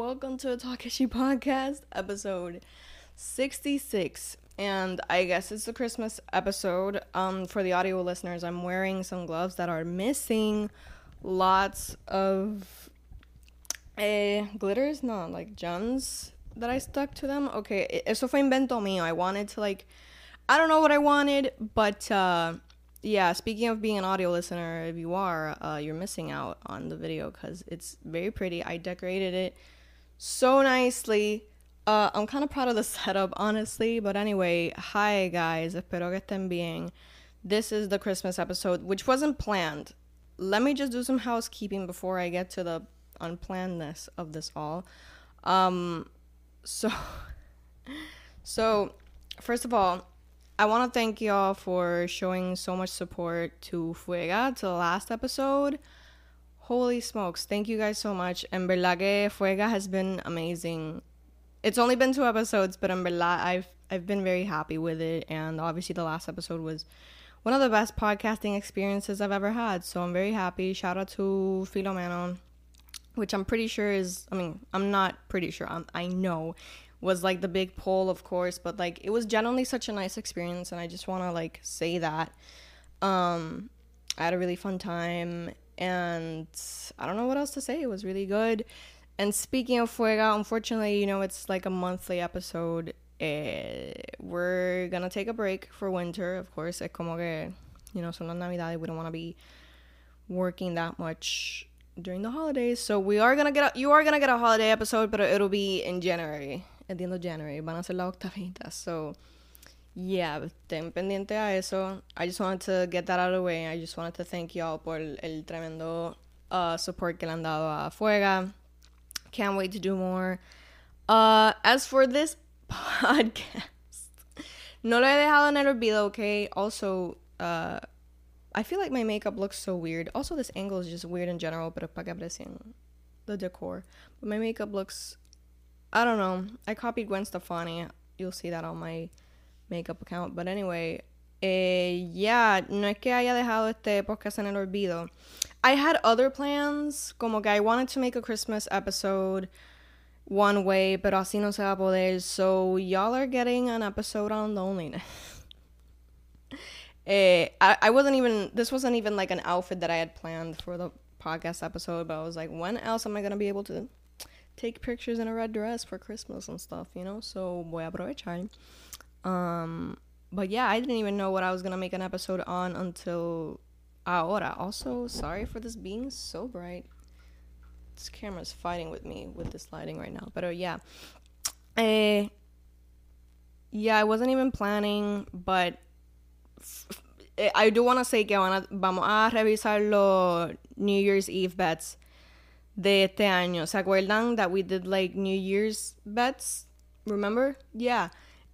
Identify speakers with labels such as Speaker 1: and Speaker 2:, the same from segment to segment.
Speaker 1: welcome to the Takeshi Podcast, episode 66. And I guess it's the Christmas episode. Um, for the audio listeners, I'm wearing some gloves that are missing lots of eh, glitters, no, like gems that I stuck to them. Okay, eso fue invento mío. I wanted to like, I don't know what I wanted, but uh, yeah. Speaking of being an audio listener, if you are, uh, you're missing out on the video because it's very pretty. I decorated it so nicely. Uh, I'm kind of proud of the setup, honestly. But anyway, hi guys. Espero que estén bien. This is the Christmas episode, which wasn't planned. Let me just do some housekeeping before I get to the unplannedness of this all. Um, so, so first of all, I want to thank y'all for showing so much support to Fuega to the last episode. Holy smokes, thank you guys so much. En verdad que Fuega has been amazing. It's only been two episodes, but en verdad I've I've been very happy with it and obviously the last episode was one of the best podcasting experiences I've ever had. So I'm very happy. Shout out to Filomeno, which I'm pretty sure is I mean, I'm not pretty sure. I'm, I know was like the big poll, of course, but like it was generally such a nice experience and I just want to like say that um I had a really fun time and I don't know what else to say. It was really good. And speaking of Fuega, unfortunately, you know, it's like a monthly episode. Eh, we're gonna take a break for winter, of course. Es como que, you know, son las navidades. We don't want to be working that much during the holidays. So we are gonna get a, you are gonna get a holiday episode, but it'll be in January, at the end of January. Van a ser la octavita. So yeah, ten pendiente a eso. I just wanted to get that out of the way. I just wanted to thank y'all por el, tremendo uh, support que le han dado a Fuega. Can't wait to do more. Uh, as for this podcast, no lo he dejado en el olvido, okay? Also, uh, I feel like my makeup looks so weird. Also, this angle is just weird in general, pero para que aprecien the decor. But my makeup looks, I don't know. I copied Gwen Stefani. You'll see that on my makeup account. But anyway, eh, yeah, no es que haya dejado este podcast en el olvido. I had other plans, como que I wanted to make a Christmas episode one way, pero así no se va a poder. So y'all are getting an episode on loneliness. eh, I, I wasn't even, this wasn't even like an outfit that I had planned for the podcast episode, but I was like, when else am I going to be able to take pictures in a red dress for Christmas and stuff, you know? So voy a aprovechar. Um, but yeah, I didn't even know what I was gonna make an episode on until ahora. Also, sorry for this being so bright. This camera's fighting with me with this lighting right now. But uh, yeah, eh, yeah, I wasn't even planning, but f- I do want to say que van a, vamos a revisar los New Year's Eve bets de este año. ¿Se acuerdan that we did like New Year's bets? Remember? Yeah.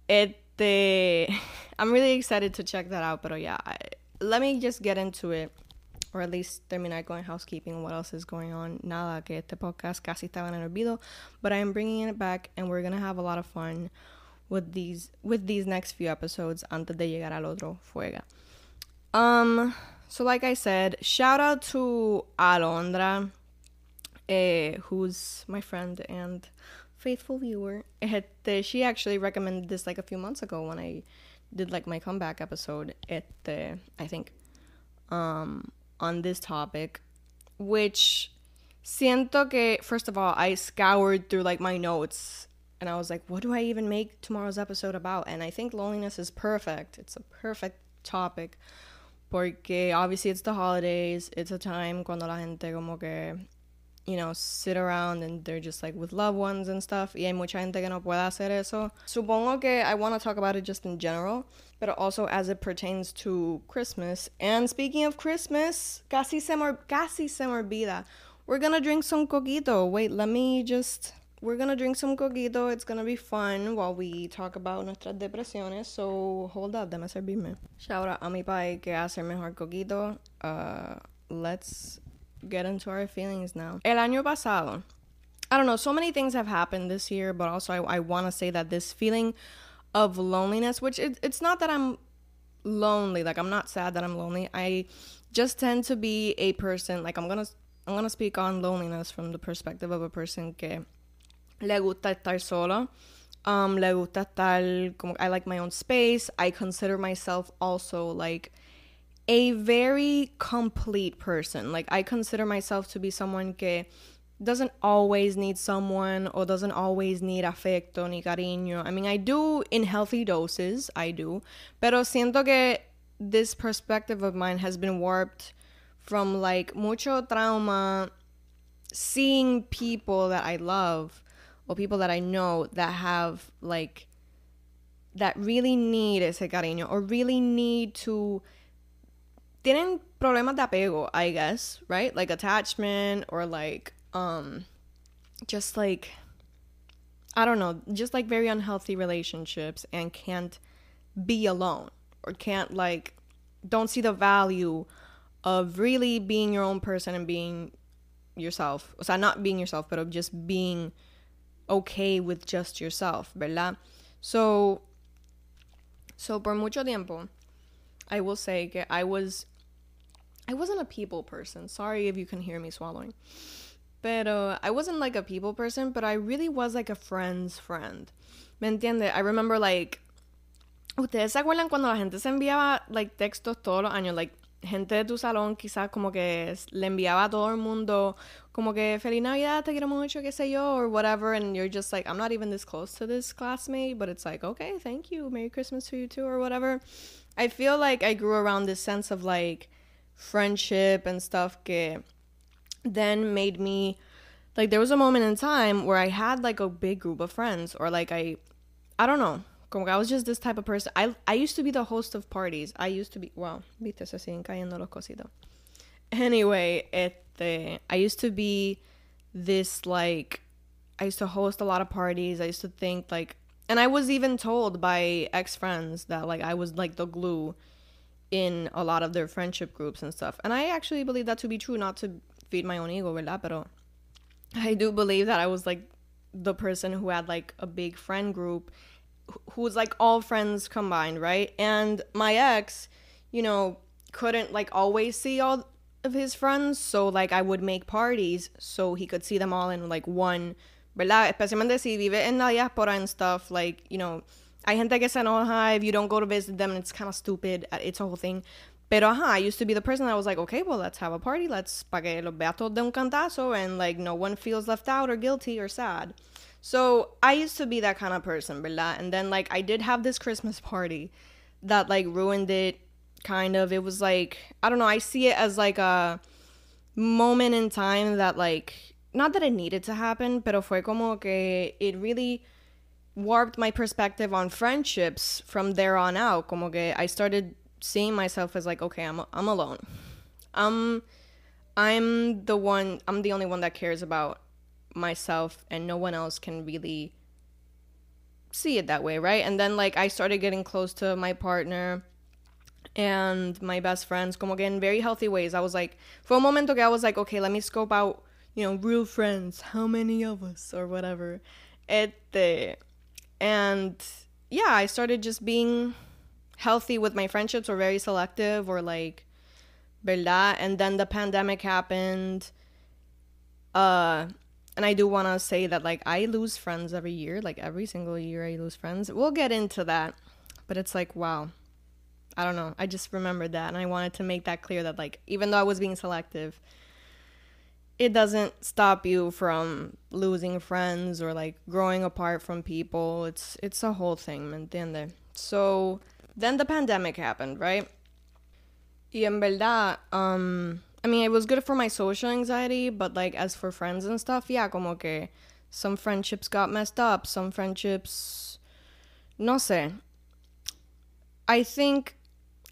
Speaker 1: It the I'm really excited to check that out. But yeah, I, let me just get into it, or at least terminar con housekeeping. What else is going on? Nada, que este podcast casi estaba en el olvido, but I am bringing it back, and we're gonna have a lot of fun with these with these next few episodes antes de llegar al otro fuega. Um, so like I said, shout out to Alondra, eh, who's my friend and faithful viewer. Este, she actually recommended this like a few months ago when I did like my comeback episode. Este, I think, um, on this topic, which siento que first of all I scoured through like my notes and I was like, what do I even make tomorrow's episode about? And I think loneliness is perfect. It's a perfect topic. Porque obviously it's the holidays. It's a time cuando la gente como que you know, sit around and they're just like with loved ones and stuff. Y hay mucha gente que no puede hacer eso. Supongo que I want to talk about it just in general, but also as it pertains to Christmas. And speaking of Christmas, casi se me, casi se me. We're gonna drink some coquito. Wait, let me just. We're gonna drink some coquito. It's gonna be fun while we talk about nuestras depresiones. So hold up, déme servirme. Shout out a mi pai que hace mejor coquito. Uh, let's get into our feelings now. El año pasado, I don't know, so many things have happened this year, but also I, I want to say that this feeling of loneliness, which it, it's not that I'm lonely, like I'm not sad that I'm lonely. I just tend to be a person, like I'm gonna I'm gonna speak on loneliness from the perspective of a person que le gusta estar solo. Um, le gusta estar como I like my own space. I consider myself also like a very complete person. Like I consider myself to be someone que doesn't always need someone or doesn't always need afecto ni cariño. I mean, I do in healthy doses, I do. Pero siento que this perspective of mine has been warped from like mucho trauma seeing people that I love or people that I know that have like that really need ese cariño or really need to tienen problemas de apego, I guess, right? Like attachment or like um just like I don't know, just like very unhealthy relationships and can't be alone or can't like don't see the value of really being your own person and being yourself. O sea, not being yourself, but of just being okay with just yourself, ¿verdad? So so por mucho tiempo I will say que I was I wasn't a people person. Sorry if you can hear me swallowing. But uh, I wasn't like a people person, but I really was like a friend's friend. ¿Me entiende? I remember like ¿Ustedes se acuerdan cuando la gente se enviaba like textos todos los años? Like gente de tu salón quizás como que le enviaba a todo el mundo como que feliz navidad te quiero mucho qué sé yo or whatever and you're just like I'm not even this close to this classmate but it's like okay thank you merry christmas to you too or whatever I feel like I grew around this sense of like friendship and stuff que then made me like there was a moment in time where I had like a big group of friends or like I I don't know. Como I was just this type of person. I I used to be the host of parties. I used to be wow viste se siguen cayendo los cositos. Anyway este I used to be this like I used to host a lot of parties. I used to think like and I was even told by ex friends that like I was like the glue in a lot of their friendship groups and stuff. And I actually believe that to be true, not to feed my own ego, ¿verdad? Pero I do believe that I was like the person who had like a big friend group who was like all friends combined, right? And my ex, you know, couldn't like always see all of his friends, so like I would make parties so he could see them all in like one, ¿verdad? Especialmente si vive en la diáspora and stuff, like, you know, Hay gente que se enoja if you don't go to visit them and it's kind of stupid. Uh, it's a whole thing. Pero ajá, I used to be the person that was like, okay, well, let's have a party. Let's pa que los vea de un cantazo and like no one feels left out or guilty or sad. So I used to be that kind of person, ¿verdad? And then like I did have this Christmas party that like ruined it kind of. It was like, I don't know, I see it as like a moment in time that like, not that it needed to happen, pero fue como que it really warped my perspective on friendships from there on out. Como que I started seeing myself as like, okay, I'm I'm alone. I'm I'm the one. I'm the only one that cares about myself, and no one else can really see it that way, right? And then like I started getting close to my partner and my best friends, como que in very healthy ways. I was like, for a moment, okay, I was like, okay, let me scope out, you know, real friends. How many of us or whatever. Este, and yeah, I started just being healthy with my friendships or very selective or like verdad? And then the pandemic happened uh and I do want to say that like I lose friends every year like every single year I lose friends. We'll get into that but it's like wow. I don't know. I just remembered that and I wanted to make that clear that like even though I was being selective it doesn't stop you from losing friends or like growing apart from people. It's it's a whole thing, ¿me entiende? So then the pandemic happened, right? Y en verdad, um, I mean, it was good for my social anxiety, but like as for friends and stuff, yeah, como que some friendships got messed up, some friendships, no sé. I think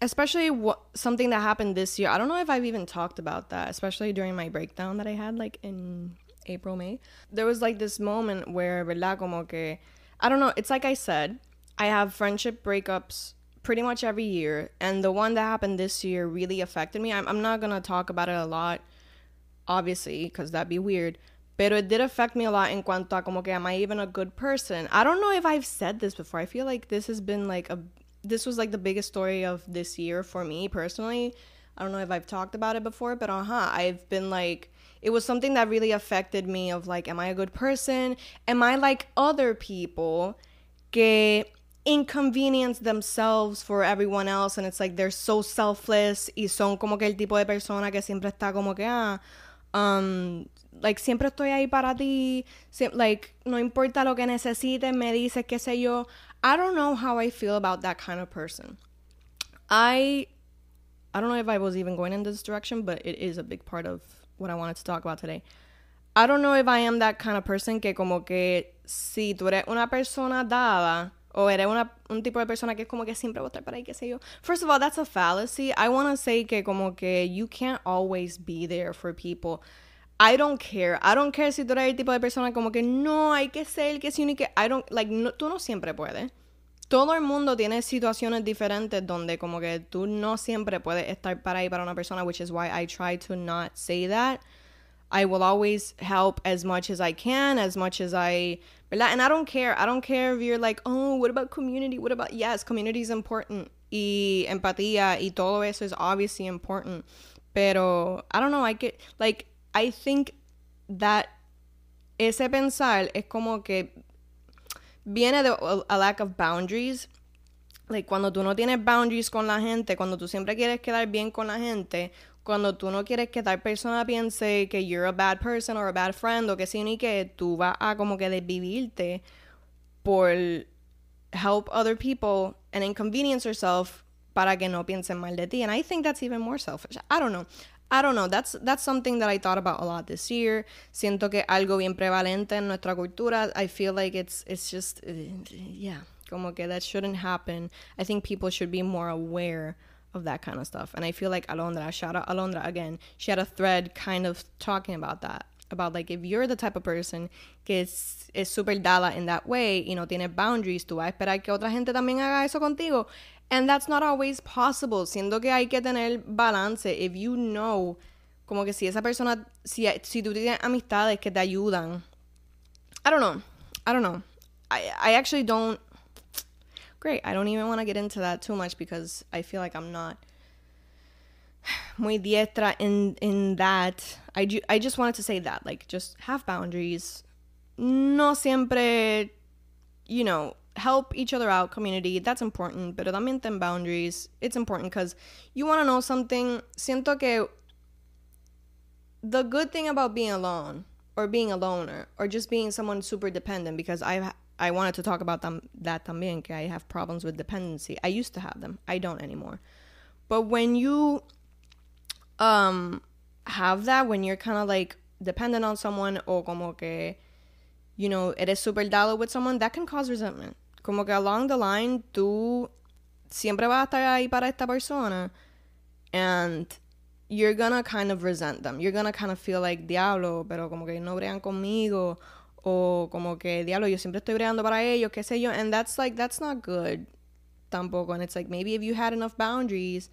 Speaker 1: especially what something that happened this year. I don't know if I've even talked about that, especially during my breakdown that I had like in April, May. There was like this moment where, ¿verdad? Como que, I don't know, it's like I said, I have friendship breakups pretty much every year, and the one that happened this year really affected me. I'm, I'm not gonna talk about it a lot, obviously, because that'd be weird. But it did affect me a lot in cuanto a como que am I even a good person? I don't know if I've said this before. I feel like this has been like a this was like the biggest story of this year for me personally. I don't know if I've talked about it before, but uh huh. I've been like, it was something that really affected me of like am i a good person am i like other people que inconvenience themselves for everyone else and it's like they're so selfless y son como que el tipo de persona que siempre está como que ah um like siempre estoy ahí para ti like no importa lo que necesites me dices qué sé yo I don't know how I feel about that kind of person I I don't know if I was even going in this direction but it is a big part of what I wanted to talk about today I don't know if I am that kind of person que como que si tú eres una persona dada o eres una, un tipo de persona que como que siempre estar para ahí, qué sé yo. First of all, that's a fallacy. I want to say que como que you can't always be there for people. I don't care. I don't care si tú eres el tipo de persona como que no, hay que ser que si único. I don't, like, no, tú no siempre puedes. Todo el mundo tiene situaciones diferentes donde como que tú no siempre puedes estar para ahí para una persona, which is why I try to not say that. I will always help as much as I can, as much as I. And I don't care. I don't care if you're like, oh, what about community? What about, yes, community is important. Y empatía y todo eso is obviously important. Pero, I don't know, I get, like, I think that ese pensar es como que viene de a lack of boundaries. Like, cuando tú no tienes boundaries con la gente, cuando tú siempre quieres quedar bien con la gente, cuando tú no quieres que tal persona piense que you're a bad person or a bad friend o que sí ni que tú vas a como que desvivirte por help other people and inconvenience yourself para que no piensen mal de ti. And I think that's even more selfish. I don't know. I don't know. That's that's something that I thought about a lot this year. Siento que algo bien prevalente en nuestra cultura. I feel like it's it's just uh, yeah, como que that shouldn't happen. I think people should be more aware of that kind of stuff. And I feel like Alondra, shout out Alondra again, she had a thread kind of talking about that. About like if you're the type of person que es, es super dada in that way y no tiene boundaries, tú vas a esperar que otra gente también haga eso contigo. And that's not always possible. Siendo que hay que tener balance. If you know, como que si esa persona, si, si tú tienes amistades que te ayudan. I don't know. I don't know. I, I actually don't great. I don't even want to get into that too much because I feel like I'm not muy diestra in in that. I ju- I just wanted to say that like just have boundaries. No siempre, you know, help each other out community that's important pero también ten boundaries it's important because you want to know something siento que the good thing about being alone or being a loner or just being someone super dependent because i've I wanted to talk about them, that también, que I have problems with dependency. I used to have them. I don't anymore. But when you um have that, when you're kind of like dependent on someone or como que, you know, eres super dado with someone, that can cause resentment. Como que along the line, tú siempre vas a estar ahí para esta persona and you're gonna kind of resent them. You're gonna kind of feel like, diablo, pero como que no bregan conmigo o como que diablo yo siempre estoy bregando para ellos qué sé yo and that's like that's not good tampoco and it's like maybe if you had enough boundaries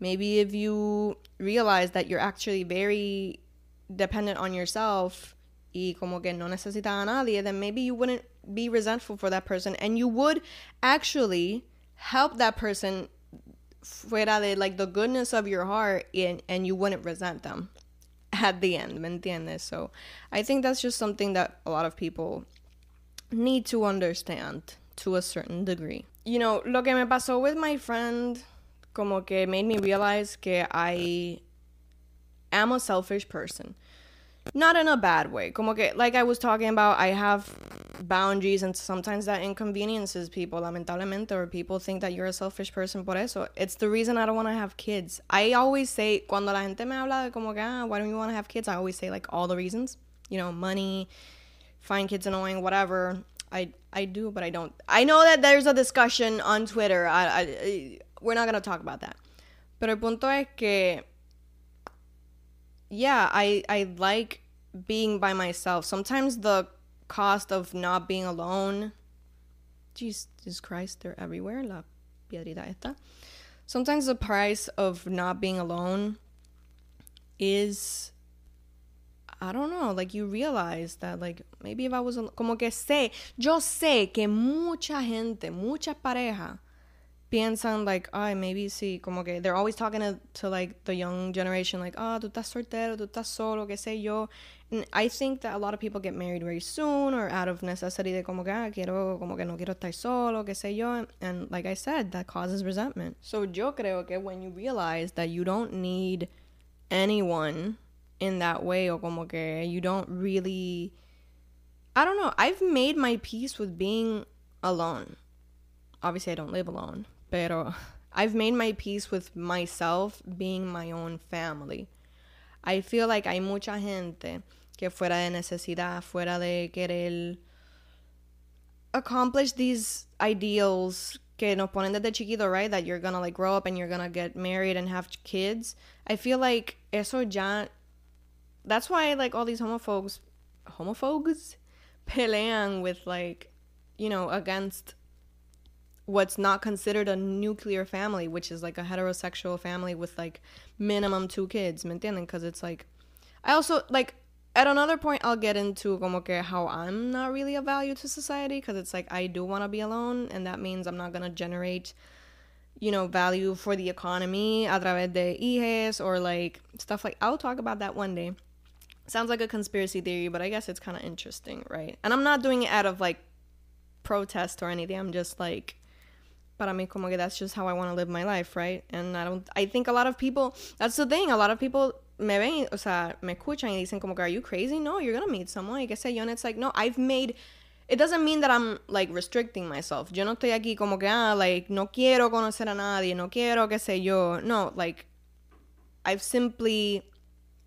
Speaker 1: maybe if you realize that you're actually very dependent on yourself y como que no necesitas a nadie then maybe you wouldn't be resentful for that person and you would actually help that person fuera de like the goodness of your heart and, and you wouldn't resent them at the end, ¿me entiendes? So I think that's just something that a lot of people need to understand to a certain degree. You know, lo que me pasó with my friend como que made me realize que I am a selfish person. Not in a bad way. Como que, like I was talking about, I have boundaries and sometimes that inconveniences people lamentablemente or people think that you're a selfish person por eso. It's the reason I don't want to have kids. I always say cuando la gente me habla de como que ah, why don't you want to have kids? I always say like all the reasons. You know money find kids annoying whatever. I I do but I don't. I know that there's a discussion on Twitter. I, I we're not going to talk about that pero el punto es que yeah I I like being by myself sometimes the cost of not being alone. Jesus Christ, they're everywhere. La piedrita esta. Sometimes the price of not being alone is I don't know, like you realize that like maybe if I was como que sé, yo sé que mucha gente, muchas parejas piensan like, ay, maybe sí, como que they're always talking to, to like the young generation, like, ah, oh, tú estás soltero, tú estás solo, qué sé yo. And I think that a lot of people get married very soon or out of necessity de como que, ah, quiero, como que no quiero estar solo, qué sé yo. And like I said, that causes resentment. So yo creo que when you realize that you don't need anyone in that way or como que you don't really I don't know. I've made my peace with being alone. Obviously, I don't live alone, pero I've made my peace with myself being my own family. I feel like hay mucha gente que fuera de necesidad, fuera de querer accomplish these ideals que nos ponen desde chiquito, right? That you're gonna like grow up and you're gonna get married and have kids. I feel like eso ya. That's why like all these homophobes, homophobes, pelean with like, you know, against what's not considered a nuclear family, which is like a heterosexual family with like minimum two kids, ¿me entienden? Because it's like, I also like at another point I'll get into como que how I'm not really a value to society because it's like I do want to be alone and that means I'm not gonna generate you know value for the economy a través de hijes or like stuff like I'll talk about that one day. Sounds like a conspiracy theory, but I guess it's kind of interesting, right? And I'm not doing it out of like protest or anything. I'm just like para mí como que that's just how I want to live my life, right? And I don't I think a lot of people that's the thing, a lot of people me ven, o sea, me escuchan y dicen como que are you crazy? No, you're going to meet someone y qué sé yo, and it's like, no, I've made it doesn't mean that I'm like restricting myself. Yo no estoy aquí como que ah, like no quiero conocer a nadie, no quiero qué sé yo. No, like I've simply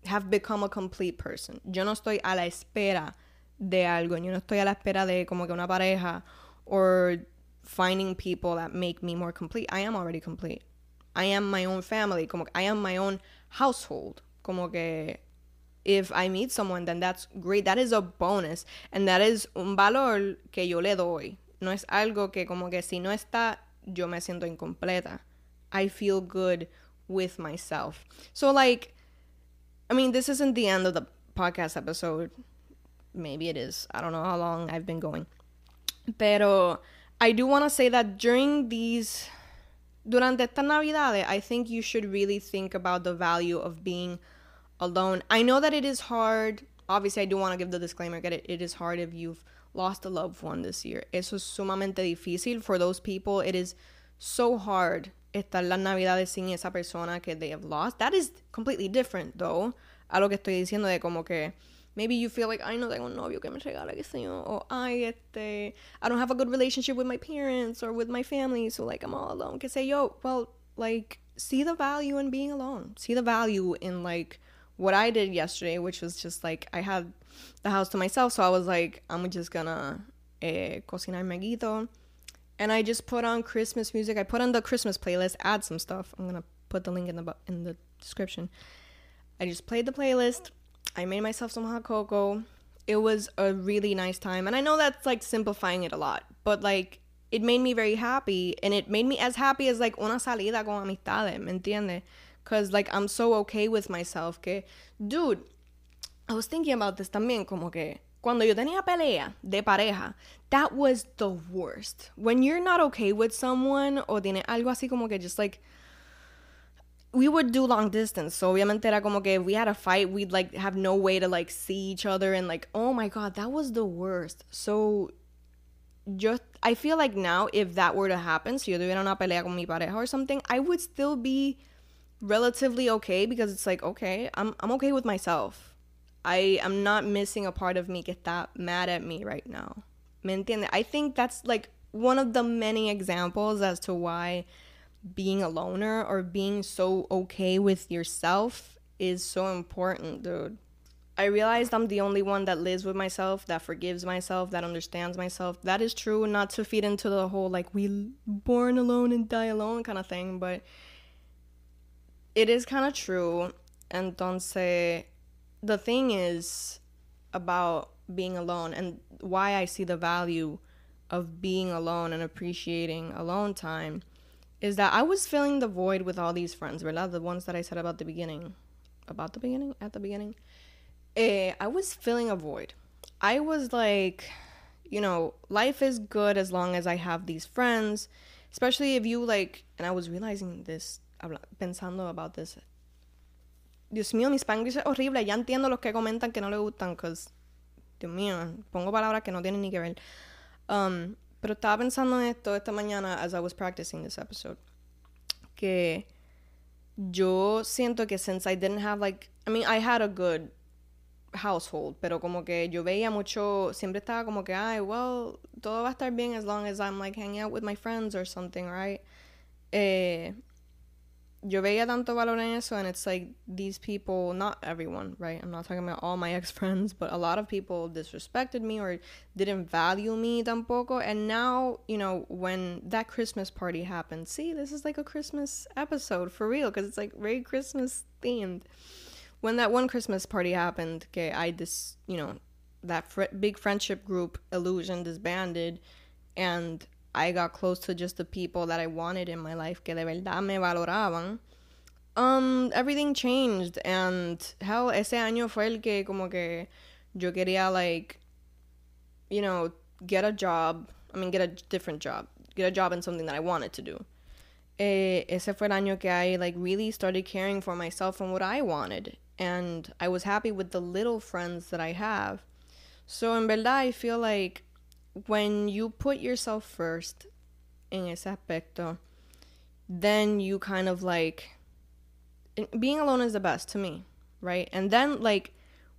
Speaker 1: have become a complete person. Yo no estoy a la espera de algo. Yo no estoy a la espera de como que una pareja or finding people that make me more complete. I am already complete. I am my own family. Como I am my own household. Como que if I meet someone, then that's great. That is a bonus. And that is un valor que yo le doy. No es algo que como que si no está, yo me siento incompleta. I feel good with myself. So like I mean, this isn't the end of the podcast episode. Maybe it is. I don't know how long I've been going. Pero I do want to say that during these durante esta Navidad, I think you should really think about the value of being alone. I know that it is hard. Obviously, I do want to give the disclaimer that it, it is hard if you've lost a loved one this year. Eso es sumamente difícil for those people. It is so hard estar las navidades sin esa persona que they have lost. That is completely different, though, a lo que estoy diciendo de como que maybe you feel like, I no tengo un novio que me regala, qué sé yo, o ay, este, I don't have a good relationship with my parents or with my family, so like I'm all alone, qué sé yo. Well, like, see the value in being alone. See the value in like what I did yesterday, which was just like I had the house to myself, so I was like, I'm just gonna eh, cocinar meguito and I just put on Christmas music. I put on the Christmas playlist, add some stuff. I'm gonna put the link in the in the description. I just played the playlist. I made myself some hot cocoa. It was a really nice time, and I know that's like simplifying it a lot, but like it made me very happy, and it made me as happy as like una salida con amistades, ¿me entiende? Cause like I'm so okay with myself. Que, dude, I was thinking about this también, como que cuando yo tenía pelea de pareja, that was the worst. When you're not okay with someone o tiene algo así como que just like we would do long distance. So obviamente era como que if we had a fight, we'd like have no way to like see each other and like, oh my god, that was the worst. So just I feel like now if that were to happen, si yo tuviera una pelea con mi pareja or something, I would still be relatively okay because it's like, okay, I'm I'm okay with myself. I am not missing a part of me que está mad at me right now. ¿Me entiende? I think that's like one of the many examples as to why being a loner or being so okay with yourself is so important, dude. I realized I'm the only one that lives with myself, that forgives myself, that understands myself. That is true, not to feed into the whole like we born alone and die alone kind of thing, but it is kind of true. And don't say the thing is about being alone and why I see the value of being alone and appreciating alone time is that I was filling the void with all these friends, ¿verdad? The ones that I said about the beginning. About the beginning? At the beginning? Eh, I was filling a void. I was like, you know, life is good as long as I have these friends. especially if you like, and I was realizing this, pensando about this. Dios mío, mi Spanglish es horrible. Ya entiendo los que comentan que no le gustan, because, Dios mío, pongo palabras que no tienen ni que ver. Um, pero estaba pensando en esto esta mañana as I was practicing this episode. Que yo siento que since I didn't have like, I mean, I had a good household, pero como que yo veía mucho, siempre estaba como que, ay, well, todo va a estar bien as long as I'm like hanging out with my friends or something, right? Eh, yo veía tanto valor en eso, and it's like these people, not everyone, right? I'm not talking about all my ex friends, but a lot of people disrespected me or didn't value me tampoco. And now, you know, when that Christmas party happened, see, this is like a Christmas episode for real, because it's like very Christmas themed when that one Christmas party happened, okay, I just, you know, that fr- big friendship group illusion disbanded and I got close to just the people that I wanted in my life que de verdad me valoraban. Um, everything changed and hell, ese año fue el que como que yo quería like, you know, get a job. I mean, get a different job. Get a job in something that I wanted to do. Eh, ese fue el año que I like really started caring for myself and what I wanted and I was happy with the little friends that I have. So in verdad, I feel like when you put yourself first in ese aspecto, then you kind of like being alone is the best to me, right? And then like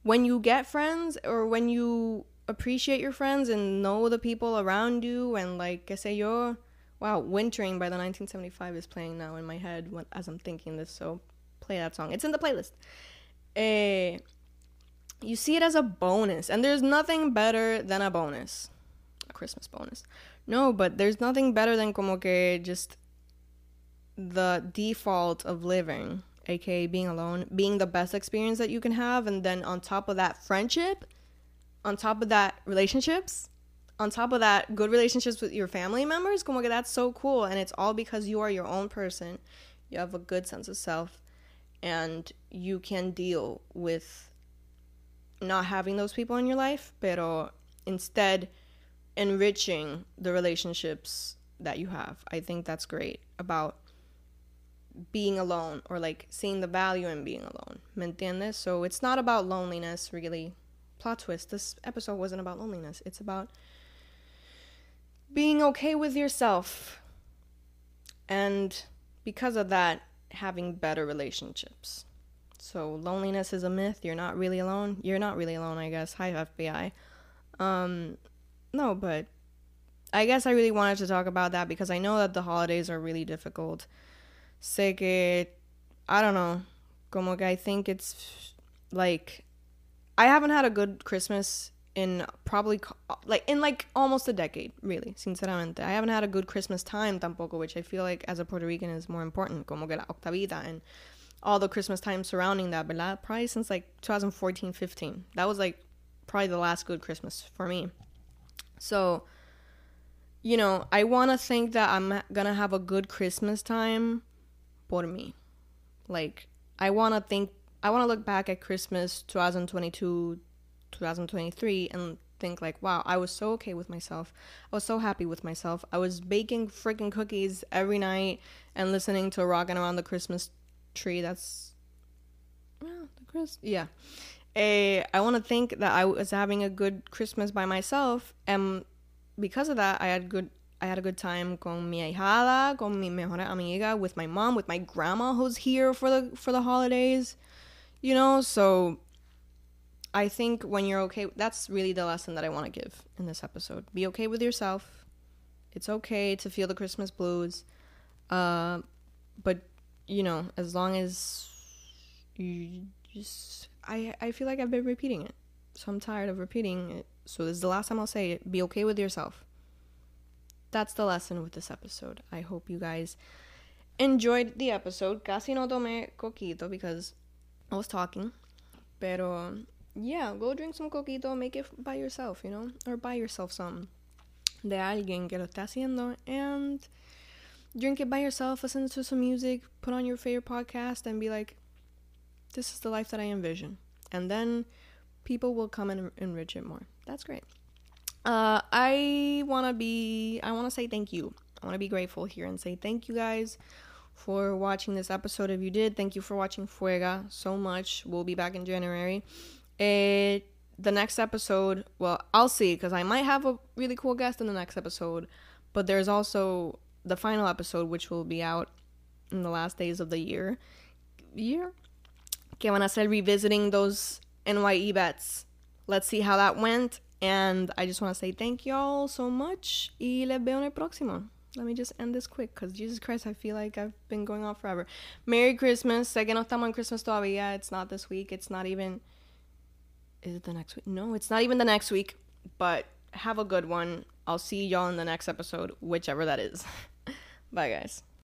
Speaker 1: when you get friends or when you appreciate your friends and know the people around you and like que sé yo, wow, Wintering by the 1975 is playing now in my head as I'm thinking this, so play that song. It's in the playlist eh, you see it as a bonus. And there's nothing better than a bonus. Christmas bonus. No, but there's nothing better than como que just the default of living, aka being alone, being the best experience that you can have. And then on top of that, friendship, on top of that, relationships, on top of that, good relationships with your family members. Como que that's so cool. And it's all because you are your own person. You have a good sense of self and you can deal with not having those people in your life, but instead enriching the relationships that you have. I think that's great about being alone or like seeing the value in being alone. ¿Me entiendes? So it's not about loneliness, really. Plot twist this episode wasn't about loneliness, it's about being okay with yourself. And because of that, having better relationships. So loneliness is a myth. You're not really alone. You're not really alone, I guess. Hi FBI. Um no, but I guess I really wanted to talk about that because I know that the holidays are really difficult. Sé que I don't know. Como que I think it's like I haven't had a good Christmas in probably like in like almost a decade, really, sinceramente. I haven't had a good Christmas time tampoco, which I feel like as a Puerto Rican is more important, como que la octavita and all the Christmas time surrounding that, ¿verdad? Probably since like 2014, 15. That was like probably the last good Christmas for me. So, you know, I want to think that I'm gonna have a good Christmas time for me. Like, I want to think, I want to look back at Christmas 2022 2023 and think like wow i was so okay with myself. I was so happy with myself. I was baking freaking cookies every night and listening to Rockin' around the christmas tree. That's well, the Chris yeah a, I want to think that i was having a good christmas by myself and because of that i had good I had a good time con mi ahijada, con mi mejor amiga, with my mom, with my grandma who's here for the for the holidays. You know, so I think when you're okay, that's really the lesson that I want to give in this episode. Be okay with yourself. It's okay to feel the Christmas blues. Uh, but, you know, as long as you just. I, I feel like I've been repeating it. So I'm tired of repeating it. So this is the last time I'll say it. Be okay with yourself. That's the lesson with this episode. I hope you guys enjoyed the episode. Casi no tomé coquito because I was talking. Pero yeah, go drink some coquito, make it by yourself, you know, or buy yourself some de alguien que lo está haciendo and drink it by yourself, listen to some music, put on your favorite podcast, and be like, this is the life that I envision. And then people will come and enrich it more. That's great. Uh, I want to be, I want to say thank you I want to be grateful here and say thank you guys for watching this episode. If you did, thank you for watching Fuega so much. We'll be back in January. It the next episode, well, I'll see because I might have a really cool guest in the next episode, but there's also the final episode which will be out in the last days of the year. Year? Que van a ser revisiting those NYE bets. Let's see how that went. And I just want to say thank y'all so much. Y les veo en el próximo. Let me just end this quick because Jesus Christ, I feel like I've been going on forever. Merry Christmas. Sé que no estamos en Christmas todavía. It's not this week. It's not even. Is it the next week? No, it's not even the next week. But have a good one. I'll see y'all in the next episode, whichever that is. Bye, guys.